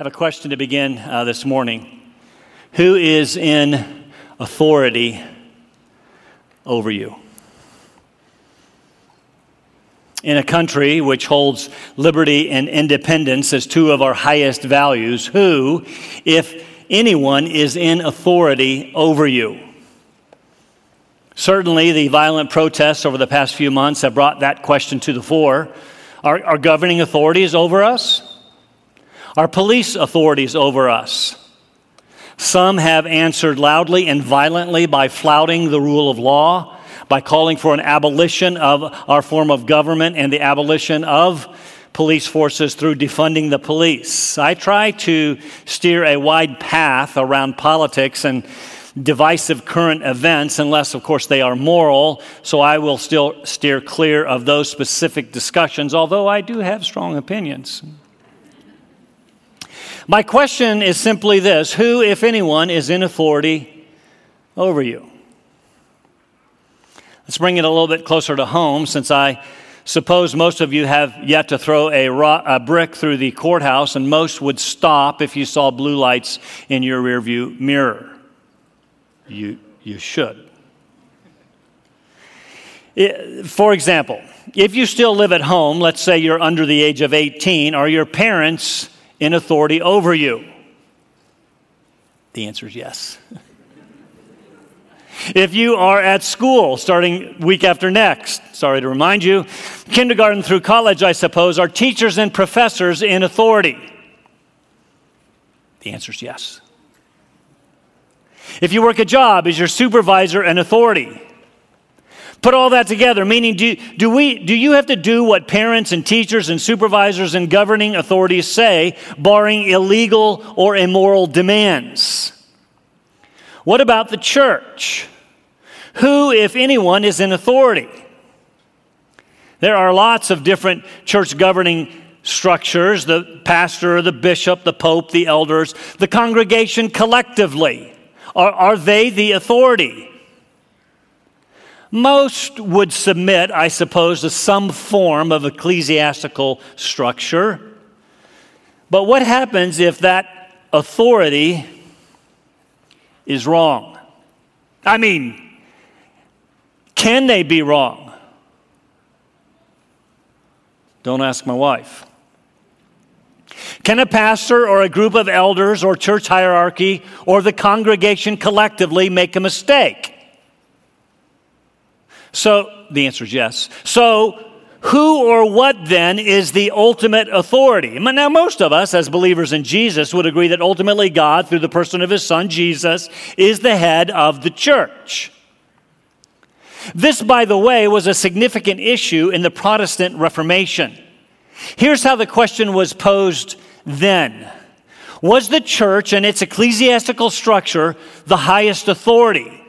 have a question to begin uh, this morning. Who is in authority over you? In a country which holds liberty and independence as two of our highest values, who, if anyone, is in authority over you? Certainly, the violent protests over the past few months have brought that question to the fore. Are, are governing authorities over us? Are police authorities over us? Some have answered loudly and violently by flouting the rule of law, by calling for an abolition of our form of government and the abolition of police forces through defunding the police. I try to steer a wide path around politics and divisive current events, unless, of course, they are moral. So I will still steer clear of those specific discussions, although I do have strong opinions. My question is simply this Who, if anyone, is in authority over you? Let's bring it a little bit closer to home since I suppose most of you have yet to throw a, rock, a, brick through the courthouse, and most would stop if you saw blue lights in your rearview mirror. You, you should. It, for example, if you still live at home, let's say you're under the age of 18, are your parents in authority over you? The answer is yes. if you are at school starting week after next, sorry to remind you, kindergarten through college, I suppose, are teachers and professors in authority? The answer is yes. If you work a job, is your supervisor an authority? Put all that together, meaning, do, do, we, do you have to do what parents and teachers and supervisors and governing authorities say, barring illegal or immoral demands? What about the church? Who, if anyone, is in authority? There are lots of different church governing structures the pastor, the bishop, the pope, the elders, the congregation collectively. Are, are they the authority? Most would submit, I suppose, to some form of ecclesiastical structure. But what happens if that authority is wrong? I mean, can they be wrong? Don't ask my wife. Can a pastor or a group of elders or church hierarchy or the congregation collectively make a mistake? So the answer is yes. So who or what then is the ultimate authority? Now, most of us, as believers in Jesus, would agree that ultimately God, through the person of his son Jesus, is the head of the church. This, by the way, was a significant issue in the Protestant Reformation. Here's how the question was posed then Was the church and its ecclesiastical structure the highest authority?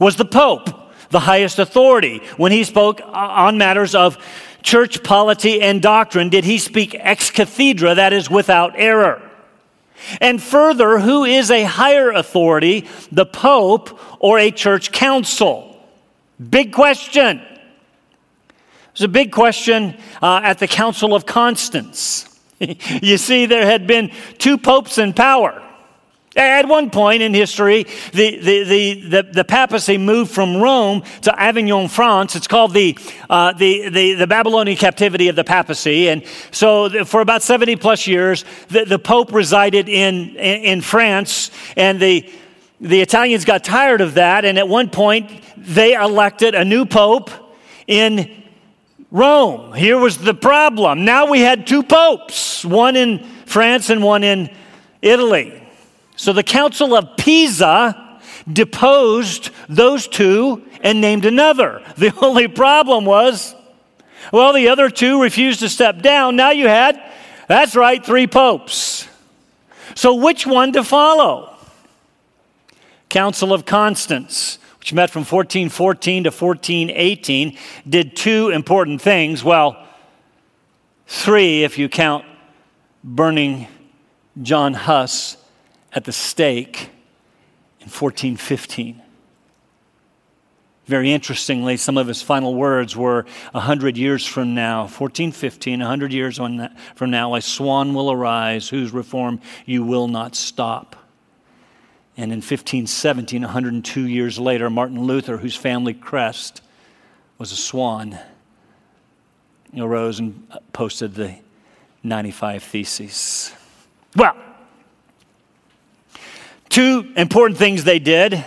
Was the Pope the highest authority. When he spoke on matters of church polity and doctrine, did he speak ex cathedra, that is, without error? And further, who is a higher authority, the Pope or a church council? Big question. It's a big question uh, at the Council of Constance. you see, there had been two popes in power. At one point in history, the, the, the, the, the papacy moved from Rome to Avignon, France. It's called the, uh, the, the, the, Babylonian captivity of the papacy. And so, for about 70 plus years, the, the Pope resided in, in, in France, and the, the Italians got tired of that. And at one point, they elected a new Pope in Rome. Here was the problem. Now we had two popes, one in France and one in Italy. So the Council of Pisa deposed those two and named another. The only problem was, well, the other two refused to step down. Now you had, that's right, three popes. So which one to follow? Council of Constance, which met from 1414 to 1418, did two important things. Well, three if you count burning John Huss at the stake in 1415. Very interestingly, some of his final words were 100 years from now, 1415, 100 years from now, a swan will arise whose reform you will not stop. And in 1517, 102 years later, Martin Luther, whose family crest was a swan, arose and posted the 95 Theses. Well, two important things they did.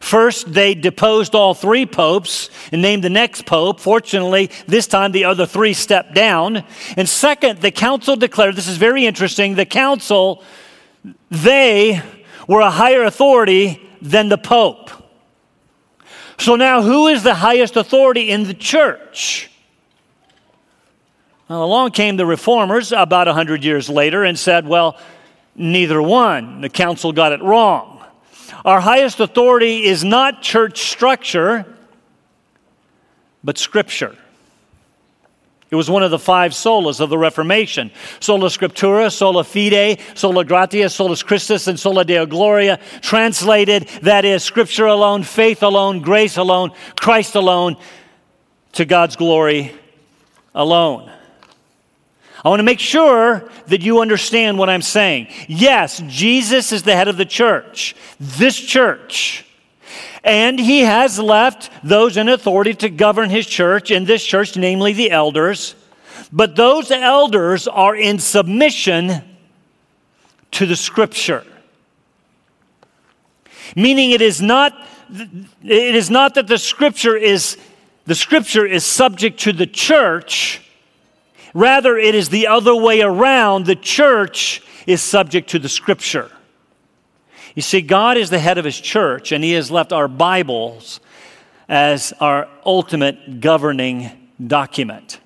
First, they deposed all three popes and named the next pope. Fortunately, this time the other three stepped down. And second, the council declared this is very interesting the council, they were a higher authority than the pope. So now, who is the highest authority in the church? Well, along came the reformers about 100 years later and said, well, neither one. The council got it wrong. Our highest authority is not church structure, but Scripture. It was one of the five solas of the Reformation sola scriptura, sola fide, sola gratia, solus Christus, and sola deo gloria. Translated, that is, Scripture alone, faith alone, grace alone, Christ alone, to God's glory alone. I want to make sure that you understand what I'm saying. Yes, Jesus is the head of the church, this church. And he has left those in authority to govern his church in this church, namely the elders. But those elders are in submission to the scripture. Meaning it is not it is not that the scripture is the scripture is subject to the church Rather, it is the other way around. The church is subject to the scripture. You see, God is the head of his church, and he has left our Bibles as our ultimate governing document.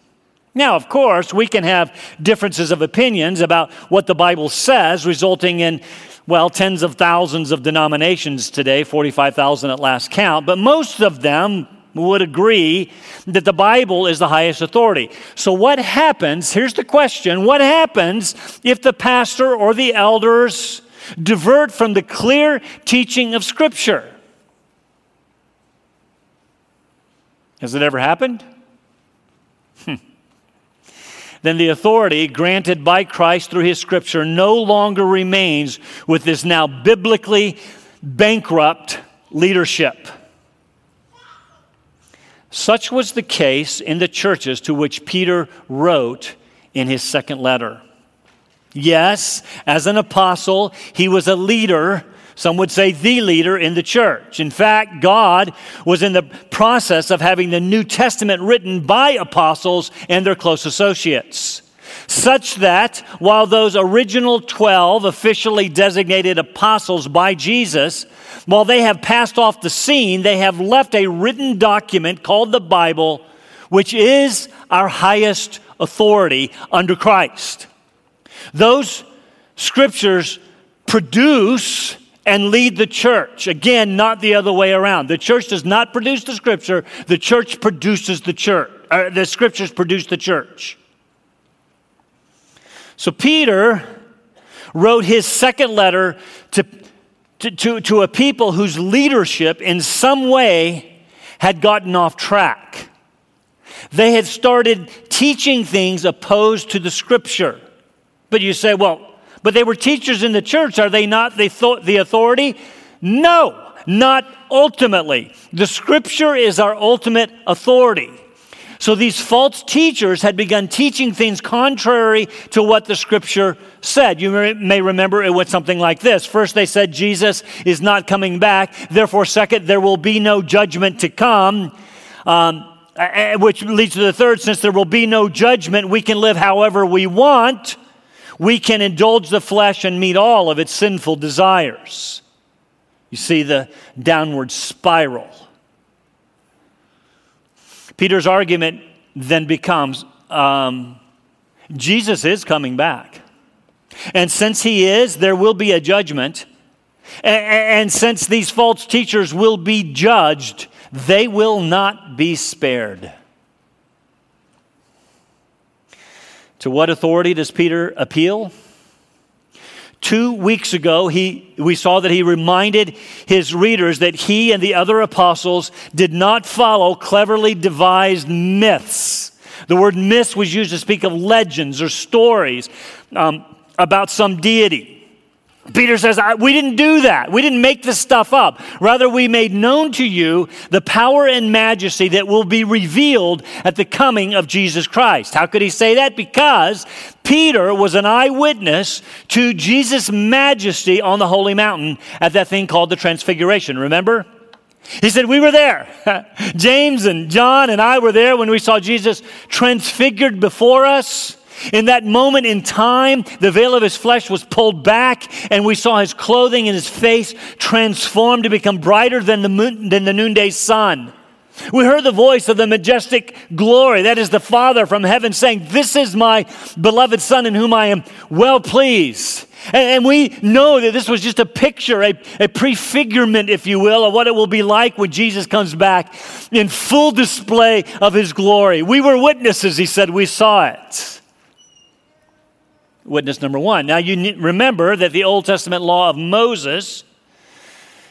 Now, of course, we can have differences of opinions about what the Bible says, resulting in, well, tens of thousands of denominations today, 45,000 at last count, but most of them would agree that the Bible is the highest authority. So, what happens? Here's the question What happens if the pastor or the elders divert from the clear teaching of Scripture? Has it ever happened? Hmm. Then the authority granted by Christ through his Scripture no longer remains with this now biblically bankrupt leadership. Such was the case in the churches to which Peter wrote in his second letter. Yes, as an apostle, he was a leader, some would say the leader in the church. In fact, God was in the process of having the New Testament written by apostles and their close associates. Such that while those original 12 officially designated apostles by Jesus while they have passed off the scene, they have left a written document called the Bible, which is our highest authority under Christ. Those scriptures produce and lead the church. Again, not the other way around. The church does not produce the scripture, the church produces the church. Uh, the scriptures produce the church. So Peter wrote his second letter to to, to, to a people whose leadership in some way had gotten off track. They had started teaching things opposed to the scripture. But you say, well, but they were teachers in the church. Are they not the, thought the authority? No, not ultimately. The scripture is our ultimate authority. So these false teachers had begun teaching things contrary to what the scripture said. You may remember it went something like this. First, they said Jesus is not coming back. Therefore, second, there will be no judgment to come. Um, which leads to the third since there will be no judgment, we can live however we want. We can indulge the flesh and meet all of its sinful desires. You see the downward spiral. Peter's argument then becomes um, Jesus is coming back. And since he is, there will be a judgment. And, and since these false teachers will be judged, they will not be spared. To what authority does Peter appeal? Two weeks ago, he, we saw that he reminded his readers that he and the other apostles did not follow cleverly devised myths. The word myths was used to speak of legends or stories um, about some deity. Peter says, We didn't do that. We didn't make this stuff up. Rather, we made known to you the power and majesty that will be revealed at the coming of Jesus Christ. How could he say that? Because Peter was an eyewitness to Jesus' majesty on the holy mountain at that thing called the Transfiguration. Remember? He said, We were there. James and John and I were there when we saw Jesus transfigured before us. In that moment in time, the veil of his flesh was pulled back, and we saw his clothing and his face transformed to become brighter than the, moon, than the noonday sun. We heard the voice of the majestic glory, that is the Father from heaven, saying, This is my beloved Son in whom I am well pleased. And, we know that this was just a picture, a, a prefigurement, if you will, of what it will be like when Jesus comes back in full display of his glory. We were witnesses, he said, we saw it witness number one. Now, you remember that the Old Testament law of Moses,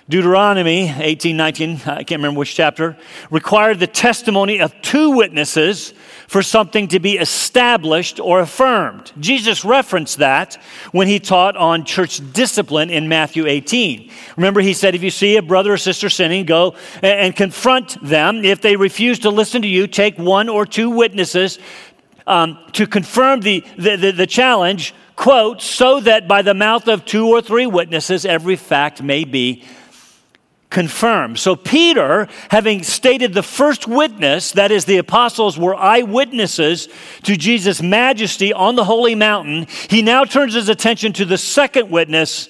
Deuteronomy 18, 19, I can't remember which chapter, required the testimony of two witnesses for something to be established or affirmed. Jesus referenced that when he taught on church discipline in Matthew 18. Remember, he said, if you see a brother or sister sinning, go and confront them. If they refuse to listen to you, take one or two witnesses um, to confirm the, the, the, the challenge, quote, so that by the mouth of two or three witnesses every fact may be confirmed. So, Peter, having stated the first witness, that is, the apostles were eyewitnesses to Jesus' majesty on the holy mountain, he now turns his attention to the second witness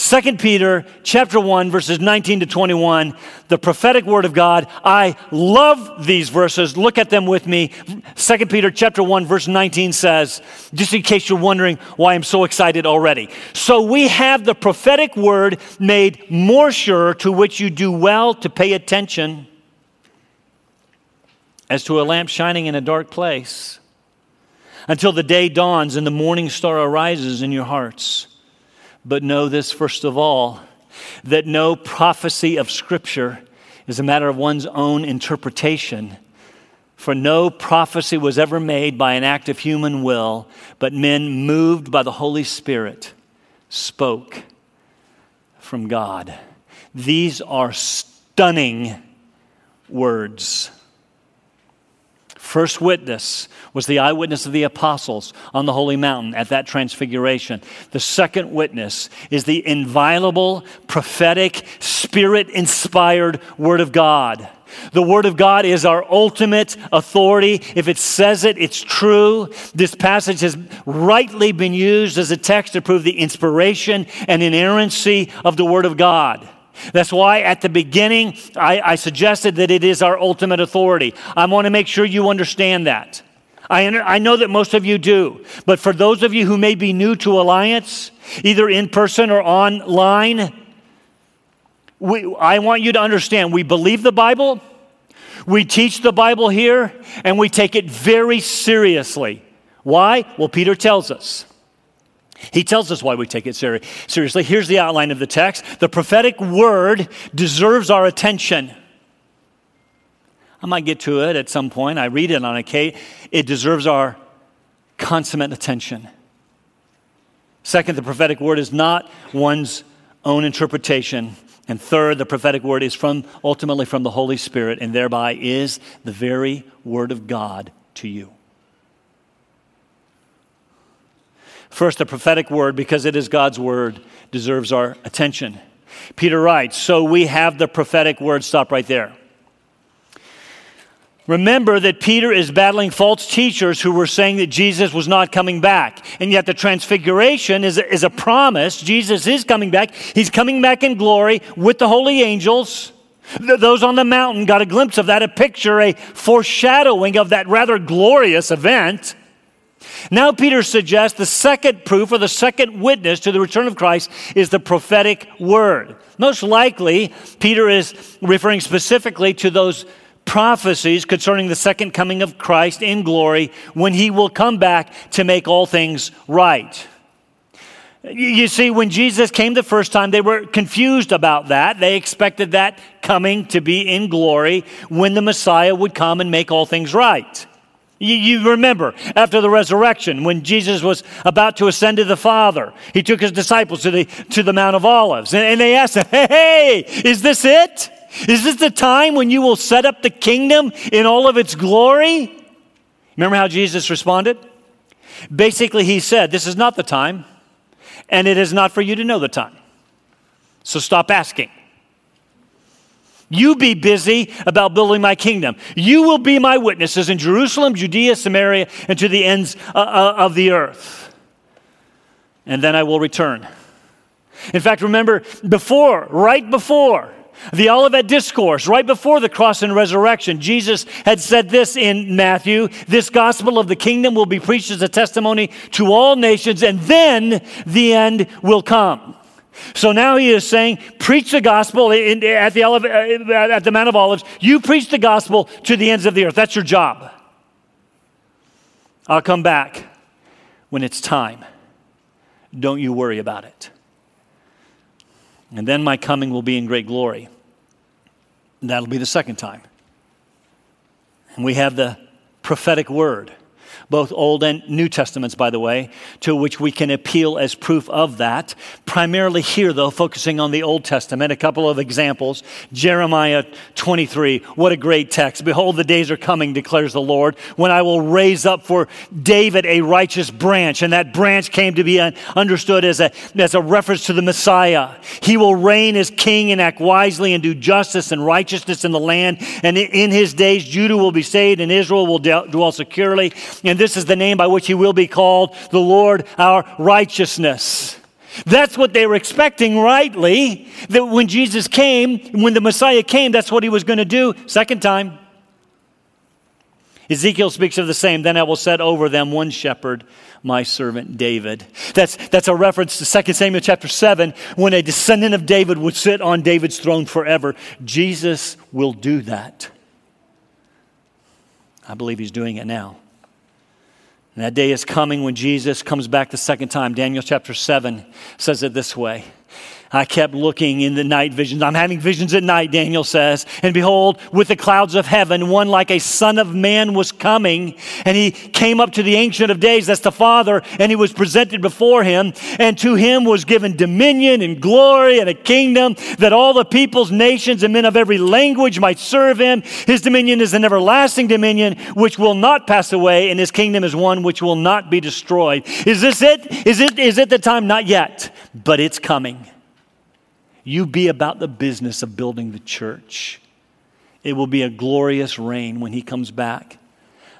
2 Peter chapter 1 verses 19 to 21, the prophetic word of God. I love these verses. Look at them with me. 2 Peter chapter 1 verse 19 says, just in case you're wondering why I'm so excited already. So we have the prophetic word made more sure to which you do well to pay attention as to a lamp shining in a dark place until the day dawns and the morning star arises in your hearts. But know this first of all that no prophecy of Scripture is a matter of one's own interpretation. For no prophecy was ever made by an act of human will, but men moved by the Holy Spirit spoke from God. These are stunning words. First witness was the eyewitness of the apostles on the holy mountain at that transfiguration. The second witness is the inviolable, prophetic, spirit inspired Word of God. The Word of God is our ultimate authority. If it says it, it's true. This passage has rightly been used as a text to prove the inspiration and inerrancy of the Word of God. That's why at the beginning I, I, suggested that it is our ultimate authority. I want to make sure you understand that. I, I know that most of you do, but for those of you who may be new to Alliance, either in person or online, we, I want you to understand we believe the Bible, we teach the Bible here, and we take it very seriously. Why? Well, Peter tells us. He tells us why we take it seri- seriously. Here's the outline of the text the prophetic word deserves our attention. I might get to it at some point. I read it on a K. It deserves our consummate attention. Second, the prophetic word is not one's own interpretation. And third, the prophetic word is from ultimately from the Holy Spirit and thereby is the very word of God to you. First, the prophetic word, because it is God's word, deserves our attention. Peter writes, So we have the prophetic word. Stop right there. Remember that Peter is battling false teachers who were saying that Jesus was not coming back. And yet, the transfiguration is a, is a promise. Jesus is coming back. He's coming back in glory with the holy angels. Those on the mountain got a glimpse of that, a picture, a foreshadowing of that rather glorious event. Now, Peter suggests the second proof or the second witness to the return of Christ is the prophetic word. Most likely, Peter is referring specifically to those prophecies concerning the second coming of Christ in glory when he will come back to make all things right. You see, when Jesus came the first time, they were confused about that. They expected that coming to be in glory when the Messiah would come and make all things right. You, you, remember after the resurrection, when Jesus was about to ascend to the Father, he took his disciples to the, to the Mount of Olives. And, and they asked him, Hey, is this it? Is this the time when you will set up the kingdom in all of its glory? Remember how Jesus responded? Basically, he said, This is not the time and it is not for you to know the time. So stop asking. You be busy about building my kingdom. You will be my witnesses in Jerusalem, Judea, Samaria, and to the ends uh, uh, of the earth. And then I will return. In fact, remember before, right before, the Olivet Discourse, right before the cross and resurrection, Jesus had said this in Matthew this gospel of the kingdom will be preached as a testimony to all nations, and then the end will come. So now he is saying, preach the gospel in, at, the, uh, at the Mount of Olives. You preach the gospel to the ends of the earth. That's your job. I'll come back when it's time. Don't you worry about it. And then my coming will be in great glory. And that'll be the second time. And we have the prophetic word both Old and New Testaments, by the way, to which we can appeal as proof of that. Primarily here, though, focusing on the Old Testament, a couple of examples. Jeremiah 23, what a great text. Behold, the days are coming, declares the Lord, when I will raise up for David a righteous branch. And that branch came to be understood as a, as a reference to the Messiah. He will reign as king and act wisely and do justice and righteousness in the land. And in his days, Judah will be saved and Israel will dwell securely. And this is the name by which he will be called the Lord our righteousness. That's what they were expecting rightly. That when Jesus came, when the Messiah came, that's what he was going to do. Second time. Ezekiel speaks of the same. Then I will set over them one shepherd, my servant David. That's, that's a reference to 2 Samuel chapter 7, when a descendant of David would sit on David's throne forever. Jesus will do that. I believe he's doing it now. And that day is coming when Jesus comes back the second time. Daniel chapter 7 says it this way I kept looking in the night visions. I'm having visions at night, Daniel says. And behold, with the clouds of heaven, one like a son of man was coming. And he came up to the Ancient of Days, that's the Father, and he was presented before him. And to him was given dominion and glory and a kingdom that all the peoples, nations, and men of every language might serve him. His dominion is an everlasting dominion which will not pass away, and his kingdom is one which will not be destroyed. Is this it? Is it, is it the time? Not yet, but it's coming. You be about the business of building the church. It will be a glorious reign when he comes back.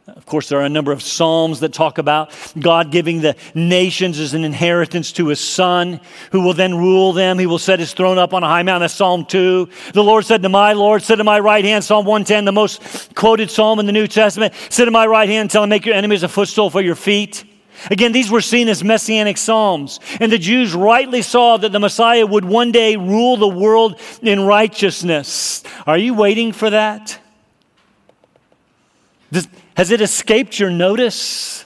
Of course, there are a number of Psalms that talk about God giving the nations as an inheritance to his son, who will then rule them. He will set his throne up on a high mountain. That's Psalm 2. The Lord said to my Lord, Sit at my right hand. Psalm 110, the most quoted psalm in the New Testament. Sit at my right hand until I make your enemies a footstool for your feet. Again, these were seen as messianic psalms, and the Jews rightly saw that the Messiah would one day rule the world in righteousness. Are you waiting for that? Does, has it escaped your notice?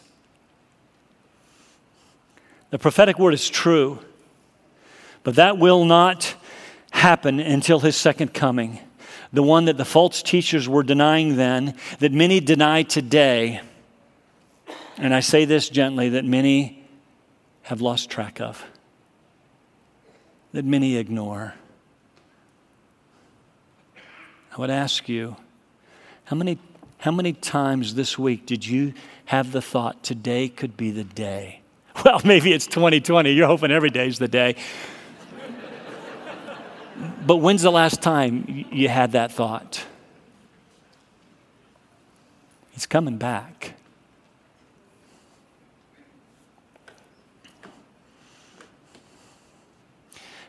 The prophetic word is true, but that will not happen until his second coming. The one that the false teachers were denying then, that many deny today and I say this gently that many have lost track of, that many ignore. I would ask you, how many, how many times this week did you have the thought, today could be the day? Well, maybe it's 2020. You're hoping every day is the day. but when's the last time you had that thought? It's coming back.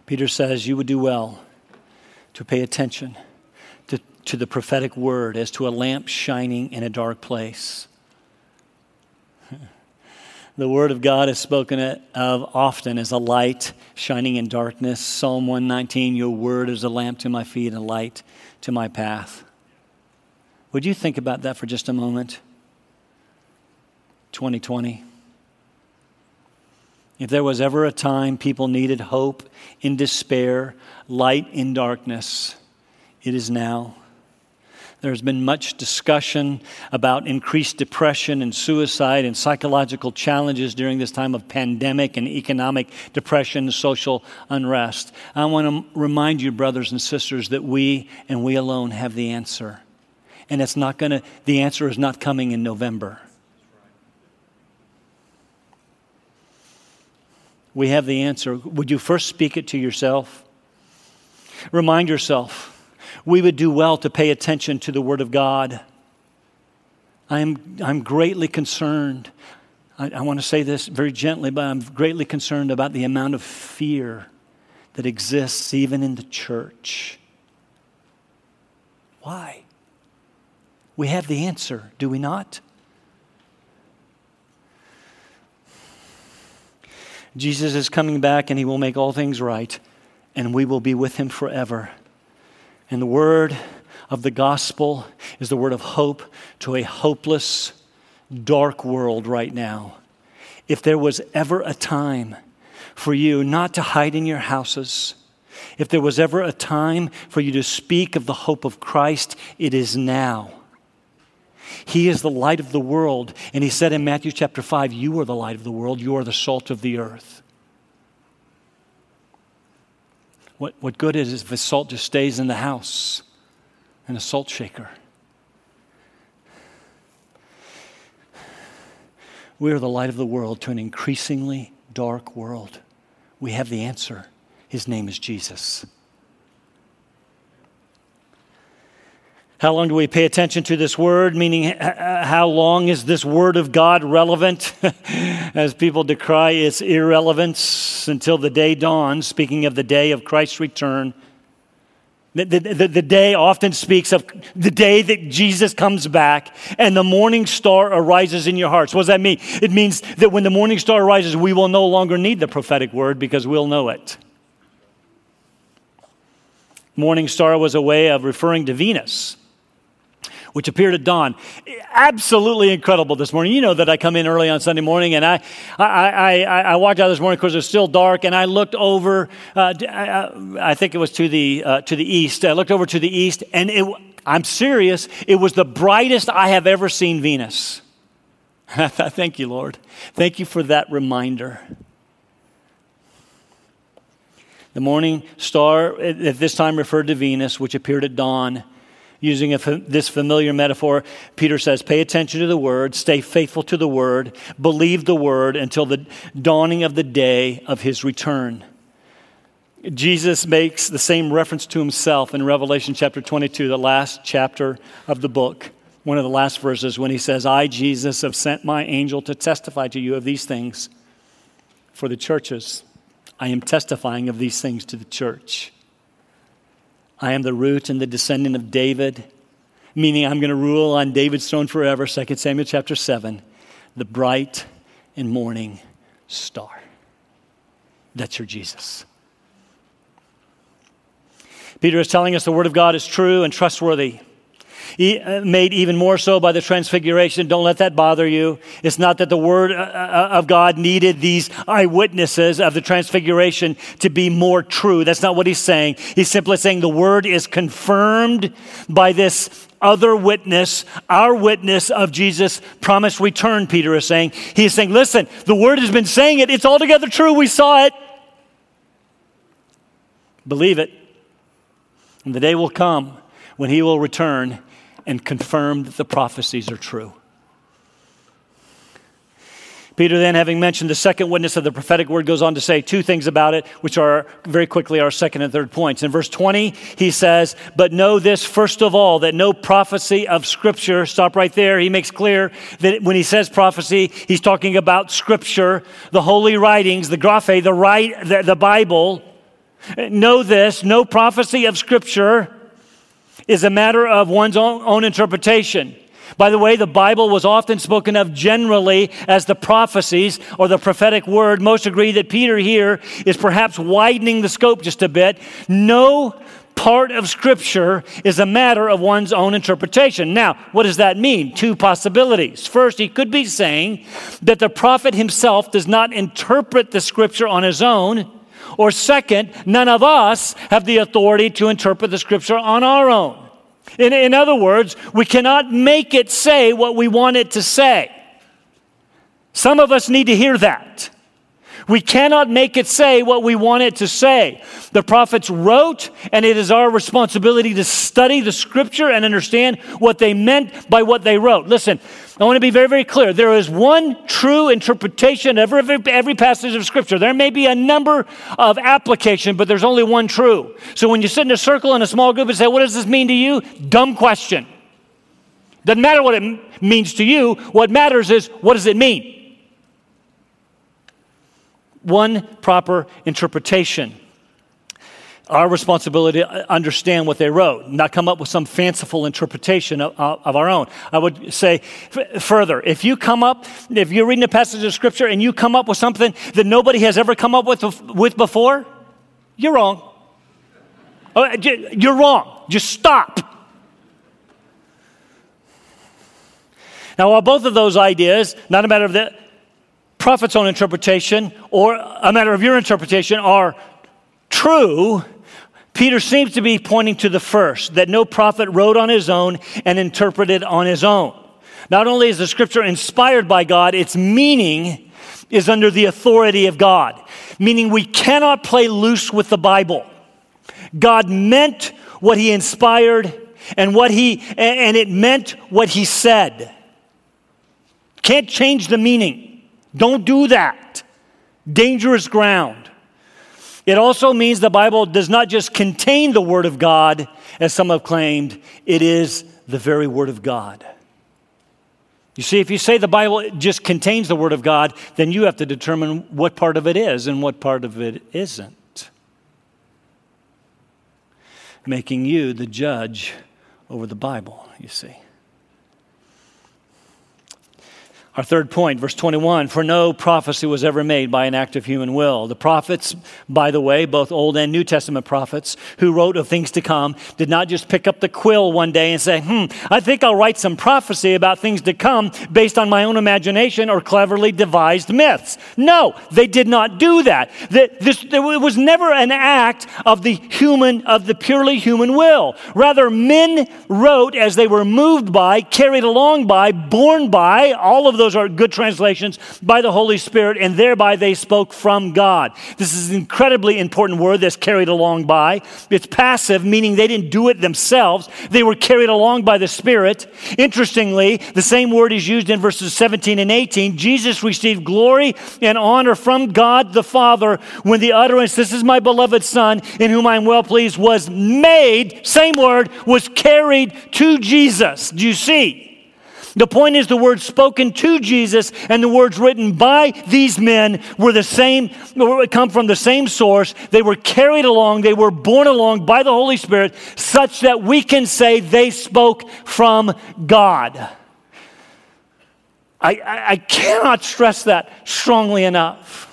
Peter says, You would do well to pay attention to, to the prophetic word as to a lamp shining in a dark place. The word of God is spoken of often as a light shining in darkness. Psalm 119 Your word is a lamp to my feet and a light to my path. Would you think about that for just a moment? 2020. If there was ever a time people needed hope in despair, light in darkness, it is now. There's been much discussion about increased depression and suicide and psychological challenges during this time of pandemic and economic depression and social unrest. I want to remind you, brothers and sisters, that we and we alone have the answer. And it's not going to, the answer is not coming in November. We have the answer. Would you first speak it to yourself? Remind yourself we would do well to pay attention to the Word of God. I am, I'm greatly concerned. I, I want to say this very gently, but I'm greatly concerned about the amount of fear that exists even in the church. Why? We have the answer, do we not? Jesus is coming back and he will make all things right, and we will be with him forever. And the word of the gospel is the word of hope to a hopeless, dark world right now. If there was ever a time for you not to hide in your houses, if there was ever a time for you to speak of the hope of Christ, it is now. He is the light of the world. And he said in Matthew chapter 5, You are the light of the world, you are the salt of the earth. What, what good is if the salt just stays in the house in a salt shaker? We are the light of the world to an increasingly dark world. We have the answer. His name is Jesus. How long do we pay attention to this word? Meaning, how long is this word of God relevant? As people decry its irrelevance until the day dawns, speaking of the day of Christ's return. The, the, the, day often speaks of the day that Jesus comes back and the morning star arises in your hearts. What does that mean? It means that when the morning star arises, we will no longer need the prophetic word because we'll know it. Morning star was a way of referring to Venus which appeared at dawn. Absolutely incredible this morning. You know that I come in early on Sunday morning and I, I, I, I walked out this morning because it was still dark and I looked over, uh, I, think it was to the, uh, to the east. I looked over to the east and it, I'm serious, it was the brightest I have ever seen Venus. Thank you, Lord. Thank you for that reminder. The morning star at this time referred to Venus, which appeared at dawn using a, this familiar metaphor, Peter says, Pay attention to the word, stay faithful to the word, believe the word until the dawning of the day of his return. Jesus makes the same reference to himself in Revelation chapter 22, the last chapter of the book, one of the last verses, when he says, I, Jesus, have sent my angel to testify to you of these things for the churches. I am testifying of these things to the church. I am the root and the descendant of David, meaning I'm going to rule on David's throne forever, 2 Samuel chapter 7, the bright and morning star. That's your Jesus. Peter is telling us the Word of God is true and trustworthy. Uh, made even more so by the transfiguration. Don't let that bother you. It's not that the word uh, uh, of God needed these eyewitnesses of the transfiguration to be more true. That's not what he's saying. He's simply saying the word is confirmed by this other witness, our witness of Jesus' promised return, Peter is saying. He is saying, listen, the word has been saying it. It's altogether true. We saw it. Believe it. And the day will come when he will return and confirm that the prophecies are true. Peter, then, having mentioned the second witness of the prophetic word, goes on to say two things about it, which are very quickly our second and third points. In verse 20, he says, But know this first of all, that no prophecy of Scripture, stop right there. He makes clear that when he says prophecy, he's talking about Scripture, the holy writings, the graphe, the, right, the, the Bible. Know this no prophecy of Scripture is a matter of one's own, own interpretation. By the way, the Bible was often spoken of generally as the prophecies or the prophetic word. Most agree that Peter here is perhaps widening the scope just a bit. No part of Scripture is a matter of one's own interpretation. Now, what does that mean? Two possibilities. First, he could be saying that the prophet himself does not interpret the Scripture on his own. Or second, none of us have the authority to interpret the Scripture on our own. In, in other words, we cannot make it say what we want it to say. Some of us need to hear that. We cannot make it say what we want it to say. The prophets wrote, and it is our responsibility to study the scripture and understand what they meant by what they wrote. Listen, I want to be very, very clear. There is one true interpretation of every, every passage of scripture. There may be a number of application, but there's only one true. So when you sit in a circle in a small group and say, What does this mean to you? Dumb question. Doesn't matter what it means to you. What matters is, what does it mean? One proper interpretation. Our responsibility to understand what they wrote, not come up with some fanciful interpretation of, of our own. I would say f- further, if you come up, if you're reading a passage of scripture and you come up with something that nobody has ever come up with, with before, you're wrong. Oh, uh, you're wrong. Just stop. Now, while both of those ideas, not a matter of the prophet's own interpretation or a matter of your interpretation are true, Peter seems to be pointing to the first, that no prophet wrote on his own and interpreted on his own. Not only is the scripture inspired by God, its meaning is under the authority of God, meaning we cannot play loose with the Bible. God meant what he inspired and what he and it meant what he said. Can't change the meaning. Don't do that. Dangerous ground. It also means the Bible does not just contain the Word of God, as some have claimed, it is the very Word of God. You see, if you say the Bible just contains the Word of God, then you have to determine what part of it is and what part of it isn't. Making you the judge over the Bible, you see. Our third point, verse 21 For no prophecy was ever made by an act of human will. The prophets, by the way, both Old and New Testament prophets, who wrote of things to come, did not just pick up the quill one day and say, Hmm, I think I'll write some prophecy about things to come based on my own imagination or cleverly devised myths. No, they did not do that. It was never an act of the human, of the purely human will. Rather, men wrote as they were moved by, carried along by, borne by, all of those those are good translations, by the Holy Spirit, and thereby they spoke from God. This is an incredibly important word that's carried along by. It's passive, meaning they didn't do it themselves, they were carried along by the Spirit. Interestingly, the same word is used in verses 17 and 18. Jesus received glory and honor from God the Father when the utterance, This is my beloved Son, in whom I am well pleased, was made, same word, was carried to Jesus. Do you see? The point is, the words spoken to Jesus and the words written by these men were the same, come from the same source. They were carried along, they were borne along by the Holy Spirit, such that we can say they spoke from God. I, I, I cannot stress that strongly enough.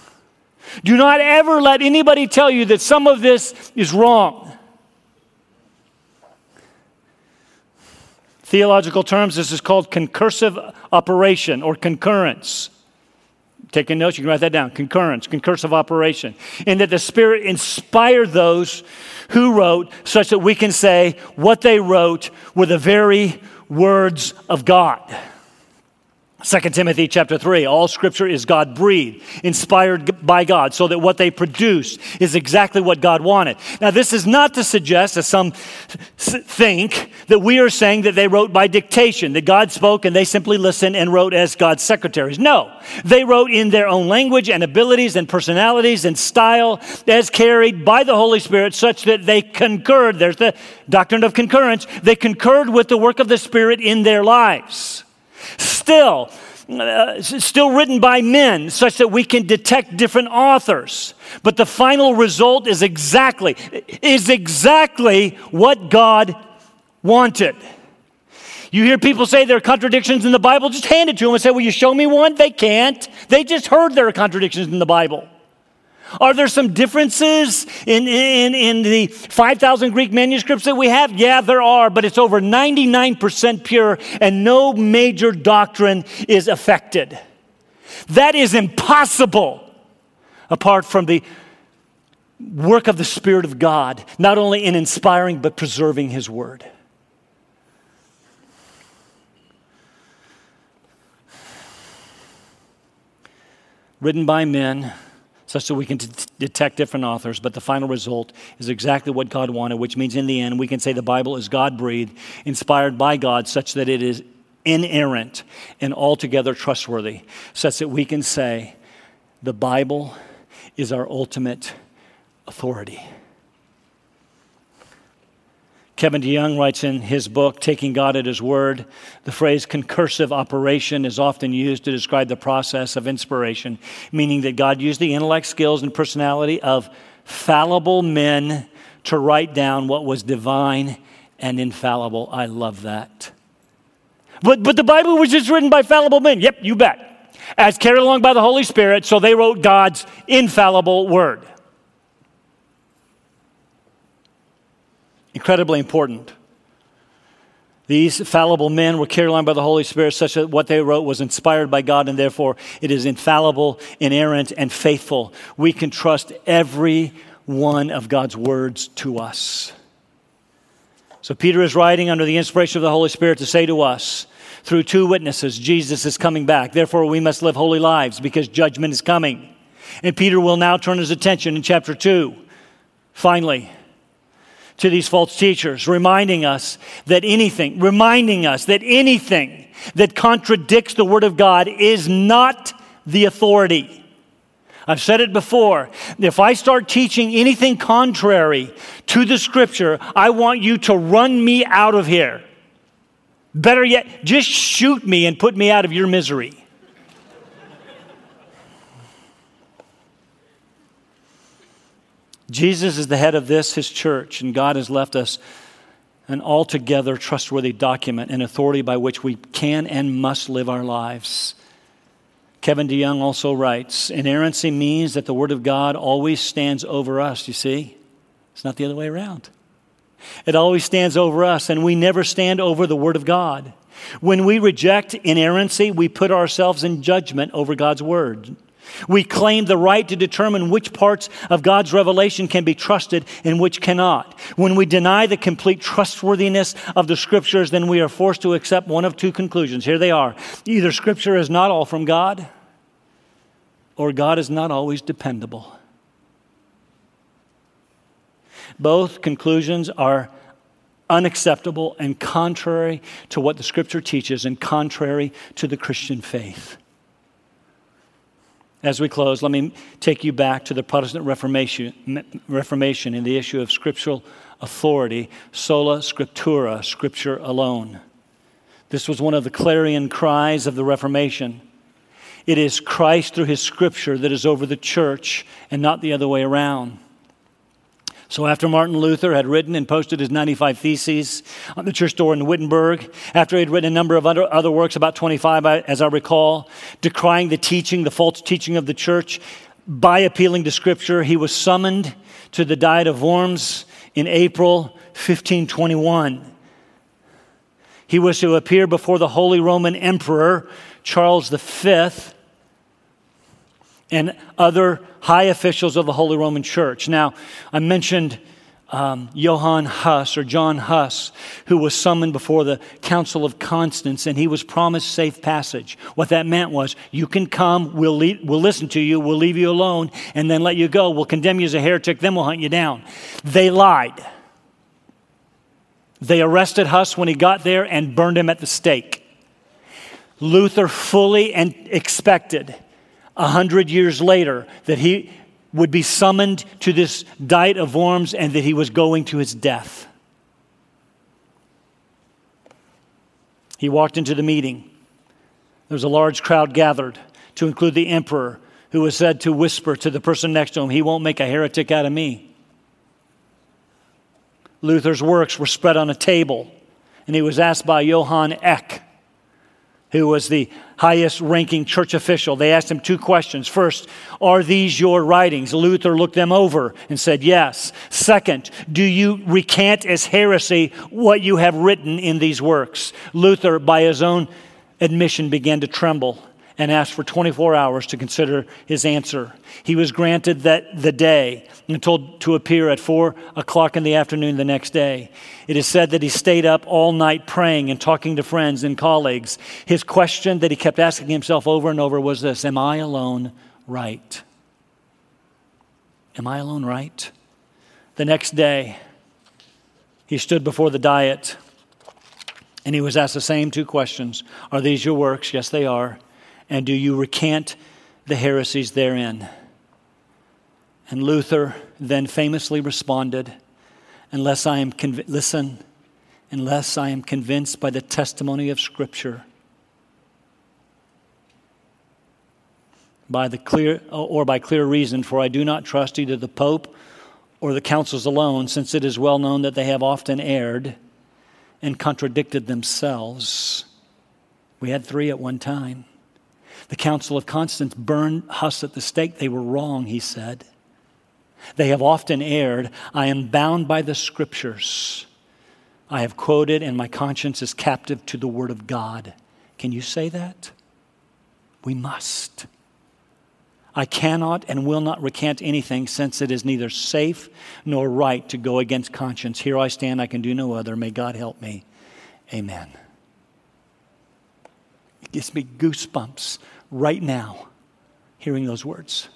Do not ever let anybody tell you that some of this is wrong. Theological terms, this is called concursive operation or concurrence. Taking notes, you can write that down. Concurrence, concursive operation. In that the Spirit inspired those who wrote such that we can say what they wrote were the very words of God. 2 Timothy chapter 3, all scripture is God breathed, inspired by God, so that what they produce is exactly what God wanted. Now, this is not to suggest, as some think, that we are saying that they wrote by dictation, that God spoke and they simply listened and wrote as God's secretaries. No, they wrote in their own language and abilities and personalities and style as carried by the Holy Spirit, such that they concurred. There's the doctrine of concurrence. They concurred with the work of the Spirit in their lives. Still, uh, still written by men, such that we can detect different authors. But the final result is exactly, is exactly what God wanted. You hear people say there are contradictions in the Bible, just hand it to them and say, Will you show me one? They can't. They just heard there are contradictions in the Bible. Are there some differences in, in, in the 5,000 Greek manuscripts that we have? Yeah, there are, but it's over 99% pure and no major doctrine is affected. That is impossible apart from the work of the Spirit of God, not only in inspiring but preserving His Word. Written by men, such that we can detect different authors, but the final result is exactly what God wanted, which means in the end, we can say the Bible is God breathed, inspired by God, such that it is inerrant and altogether trustworthy, such that we can say the Bible is our ultimate authority. Kevin DeYoung writes in his book, Taking God at His Word, the phrase concursive operation is often used to describe the process of inspiration, meaning that God used the intellect, skills, and personality of fallible men to write down what was divine and infallible. I love that. But, but the Bible was just written by fallible men. Yep, you bet. As carried along by the Holy Spirit, so they wrote God's infallible word. Incredibly important. These fallible men were carried along by the Holy Spirit, such that what they wrote was inspired by God, and therefore it is infallible, inerrant, and faithful. We can trust every one of God's words to us. So Peter is writing under the inspiration of the Holy Spirit to say to us, through two witnesses, Jesus is coming back. Therefore, we must live holy lives because judgment is coming. And Peter will now turn his attention in chapter 2, finally, to these false teachers, reminding us that anything, reminding us that anything that contradicts the Word of God is not the authority. I've said it before. If I start teaching anything contrary to the Scripture, I want you to run me out of here. Better yet, just shoot me and put me out of your misery. Jesus is the head of this, his church, and God has left us an altogether trustworthy document, an authority by which we can and must live our lives. Kevin DeYoung also writes Inerrancy means that the Word of God always stands over us, you see? It's not the other way around. It always stands over us, and we never stand over the Word of God. When we reject inerrancy, we put ourselves in judgment over God's Word. We claim the right to determine which parts of God's revelation can be trusted and which cannot. When we deny the complete trustworthiness of the scriptures, then we are forced to accept one of two conclusions. Here they are either scripture is not all from God, or God is not always dependable. Both conclusions are unacceptable and contrary to what the scripture teaches and contrary to the Christian faith. As we close, let me take you back to the Protestant Reformation, Reformation in the issue of scriptural authority, sola scriptura, scripture alone. This was one of the clarion cries of the Reformation. It is Christ through his scripture that is over the church and not the other way around. So, after Martin Luther had written and posted his 95 Theses on the church door in Wittenberg, after he had written a number of other, other works, about 25 as I recall, decrying the teaching, the false teaching of the church, by appealing to Scripture, he was summoned to the Diet of Worms in April 1521. He was to appear before the Holy Roman Emperor Charles V and other high officials of the Holy Roman Church. Now, I mentioned um, Johann Huss or John Huss, who was summoned before the Council of Constance, and he was promised safe passage. What that meant was, you can come, we'll, we'll listen to you, we'll leave you alone, and then let you go. We'll condemn you as a heretic, then we'll hunt you down. They lied. They arrested Huss when he got there and burned him at the stake. Luther fully and expected a hundred years later that he would be summoned to this diet of worms and that he was going to his death. He walked into the meeting. There was a large crowd gathered to include the emperor, who was said to whisper to the person next to him, He won't make a heretic out of me. Luther's works were spread on a table, and he was asked by Johann Eck who was the highest ranking church official. They asked him two questions. First, are these your writings? Luther looked them over and said, yes. Second, do you recant as heresy what you have written in these works? Luther, by his own admission, began to tremble and asked for 24 hours to consider his answer. He was granted that the day and told to appear at 4 o'clock in the afternoon the next day. It is said that he stayed up all night praying and talking to friends and colleagues. His question that he kept asking himself over and over was this Am I alone right? Am I alone right? The next day, he stood before the Diet and he was asked the same two questions Are these your works? Yes, they are. And do you recant the heresies therein? And Luther then famously responded, Unless I am conv- listen, unless I am convinced by the testimony of Scripture, by the clear or by clear reason, for I do not trust either the Pope or the councils alone, since it is well known that they have often erred and contradicted themselves. We had three at one time. The Council of Constance burned Huss at the stake. They were wrong, he said. They have often erred. I am bound by the scriptures. I have quoted, and my conscience is captive to the word of God. Can you say that? We must. I cannot and will not recant anything since it is neither safe nor right to go against conscience. Here I stand, I can do no other. May God help me. Amen. It gives me goosebumps right now hearing those words.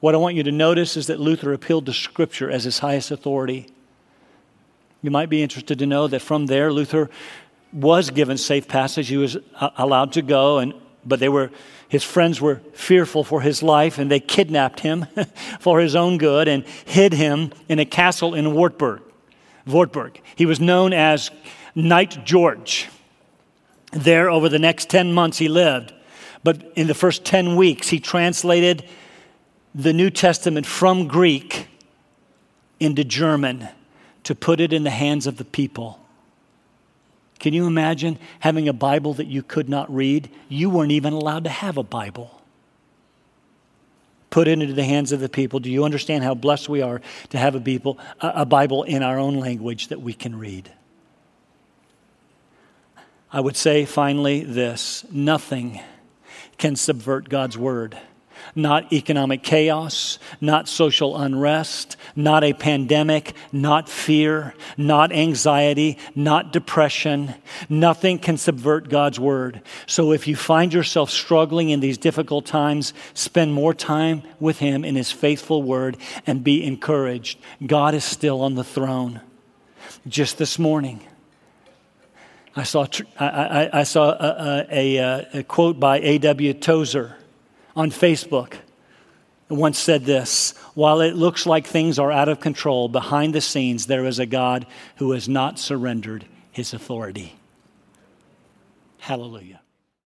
What I want you to notice is that Luther appealed to Scripture as his highest authority. You might be interested to know that from there, Luther was given safe passage. He was allowed to go, and, but they were, his friends were fearful for his life, and they kidnapped him for his own good and hid him in a castle in Wartburg. Wartburg. He was known as Knight George. There, over the next 10 months, he lived. But in the first 10 weeks, he translated the New Testament from Greek into German to put it in the hands of the people. Can you imagine having a Bible that you could not read? You weren't even allowed to have a Bible. Put it into the hands of the people. Do you understand how blessed we are to have a, people, a Bible in our own language that we can read? I would say finally this nothing can subvert God's word. Not economic chaos, not social unrest, not a pandemic, not fear, not anxiety, not depression. Nothing can subvert God's word. So if you find yourself struggling in these difficult times, spend more time with Him in His faithful word and be encouraged. God is still on the throne. Just this morning, I saw, I, I, I saw a, a, a, quote by A.W. Tozer on Facebook. Once said this While it looks like things are out of control, behind the scenes there is a God who has not surrendered his authority. Hallelujah.